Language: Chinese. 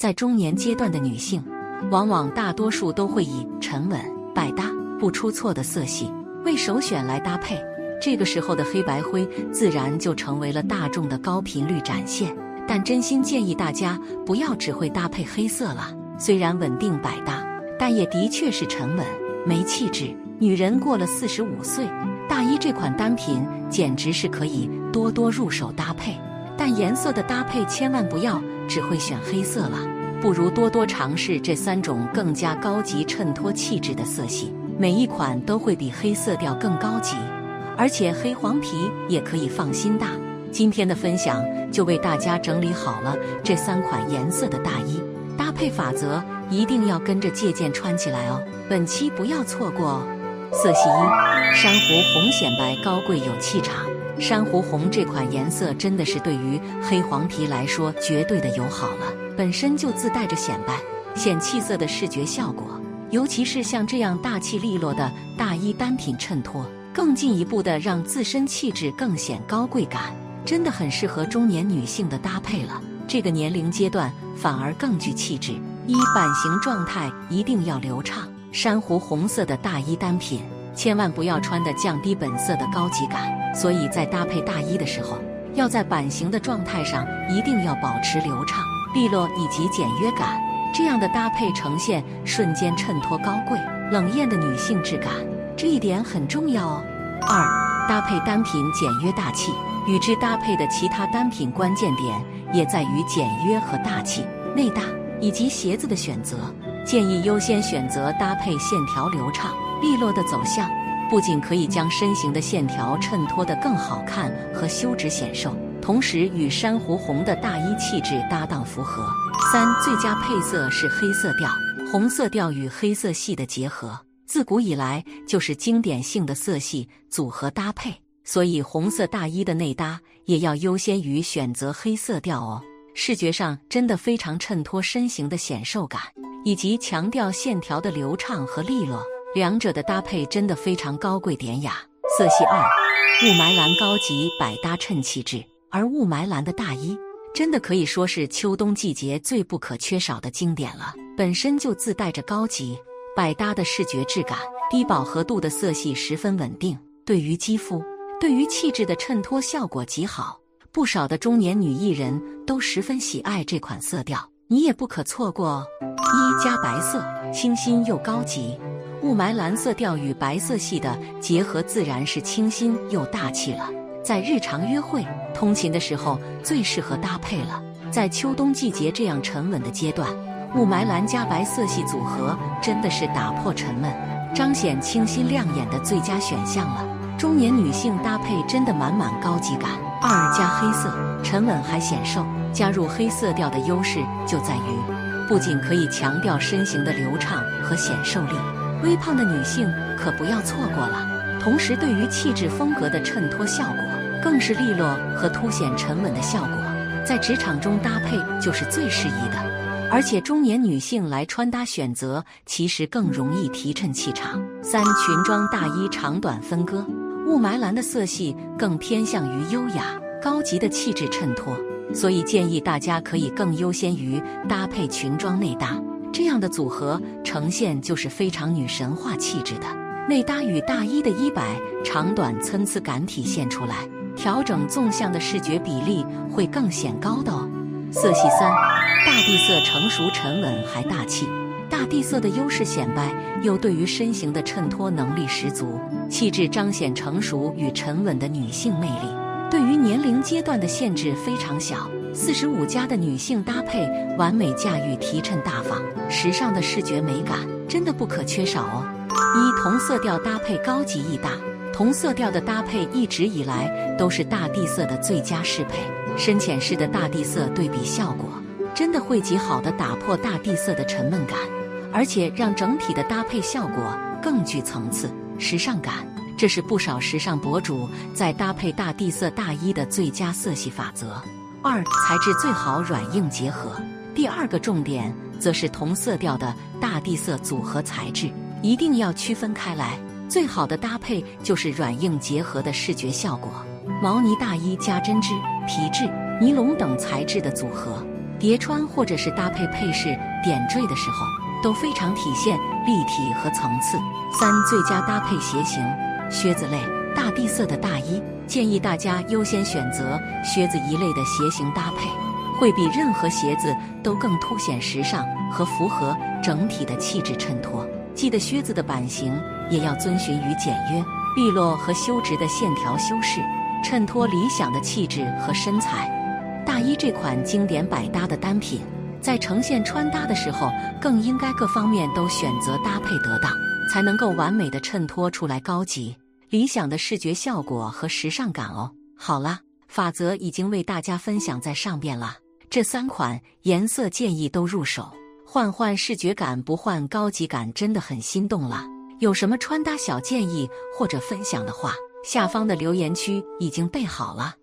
在中年阶段的女性，往往大多数都会以沉稳、百搭、不出错的色系为首选来搭配。这个时候的黑白灰自然就成为了大众的高频率展现。但真心建议大家不要只会搭配黑色了，虽然稳定百搭，但也的确是沉稳没气质。女人过了四十五岁，大衣这款单品简直是可以多多入手搭配。但颜色的搭配千万不要只会选黑色了，不如多多尝试这三种更加高级、衬托气质的色系，每一款都会比黑色调更高级。而且黑黄皮也可以放心搭。今天的分享就为大家整理好了这三款颜色的大衣搭配法则，一定要跟着借鉴穿起来哦。本期不要错过哦。色系一：珊瑚红显白高贵有气场。珊瑚红这款颜色真的是对于黑黄皮来说绝对的友好了，本身就自带着显白、显气色的视觉效果，尤其是像这样大气利落的大衣单品衬托，更进一步的让自身气质更显高贵感，真的很适合中年女性的搭配了。这个年龄阶段反而更具气质。一版型状态一定要流畅。珊瑚红色的大衣单品，千万不要穿的降低本色的高级感。所以在搭配大衣的时候，要在版型的状态上一定要保持流畅、利落以及简约感，这样的搭配呈现瞬间衬托高贵冷艳的女性质感，这一点很重要哦。二、搭配单品简约大气，与之搭配的其他单品关键点也在于简约和大气。内搭以及鞋子的选择。建议优先选择搭配线条流畅、利落的走向，不仅可以将身形的线条衬托得更好看和修直显瘦，同时与珊瑚红的大衣气质搭档符合。三、最佳配色是黑色调，红色调与黑色系的结合，自古以来就是经典性的色系组合搭配，所以红色大衣的内搭也要优先于选择黑色调哦。视觉上真的非常衬托身形的显瘦感。以及强调线条的流畅和利落，两者的搭配真的非常高贵典雅。色系二，雾霾蓝高级百搭衬气质，而雾霾蓝的大衣真的可以说是秋冬季节最不可缺少的经典了。本身就自带着高级百搭的视觉质感，低饱和度的色系十分稳定，对于肌肤、对于气质的衬托效果极好。不少的中年女艺人都十分喜爱这款色调。你也不可错过哦！一加白色，清新又高级。雾霾蓝色调与白色系的结合，自然是清新又大气了。在日常约会、通勤的时候，最适合搭配了。在秋冬季节这样沉稳的阶段，雾霾蓝加白色系组合真的是打破沉闷、彰显清新亮眼的最佳选项了。中年女性搭配真的满满高级感。二加黑色，沉稳还显瘦。加入黑色调的优势就在于，不仅可以强调身形的流畅和显瘦力，微胖的女性可不要错过了。同时，对于气质风格的衬托效果，更是利落和凸显沉稳的效果，在职场中搭配就是最适宜的。而且，中年女性来穿搭选择其实更容易提衬气场。三裙装大衣长短分割，雾霾蓝的色系更偏向于优雅高级的气质衬托。所以建议大家可以更优先于搭配裙装内搭，这样的组合呈现就是非常女神化气质的。内搭与大衣的衣摆长短参差感体现出来，调整纵向的视觉比例会更显高的哦。色系三，大地色成熟沉稳还大气。大地色的优势显摆，又对于身形的衬托能力十足，气质彰显成熟与沉稳的女性魅力。对于年龄阶段的限制非常小，四十五加的女性搭配完美驾驭提衬大方、时尚的视觉美感，真的不可缺少哦。一同色调搭配高级易搭，同色调的搭配一直以来都是大地色的最佳适配，深浅式的大地色对比效果，真的会极好的打破大地色的沉闷感，而且让整体的搭配效果更具层次、时尚感。这是不少时尚博主在搭配大地色大衣的最佳色系法则。二、材质最好软硬结合。第二个重点则是同色调的大地色组合材质一定要区分开来。最好的搭配就是软硬结合的视觉效果。毛呢大衣加针织、皮质、尼龙等材质的组合，叠穿或者是搭配配饰点缀的时候，都非常体现立体和层次。三、最佳搭配鞋型：靴子类大地色的大衣，建议大家优先选择靴子一类的鞋型搭配，会比任何鞋子都更凸显时尚和符合整体的气质衬托。记得靴子的版型也要遵循于简约、利落和修直的线条修饰，衬托理想的气质和身材。大衣这款经典百搭的单品，在呈现穿搭的时候，更应该各方面都选择搭配得当，才能够完美的衬托出来高级、理想的视觉效果和时尚感哦。好了，法则已经为大家分享在上边了，这三款颜色建议都入手，换换视觉感，不换高级感，真的很心动了。有什么穿搭小建议或者分享的话，下方的留言区已经备好了。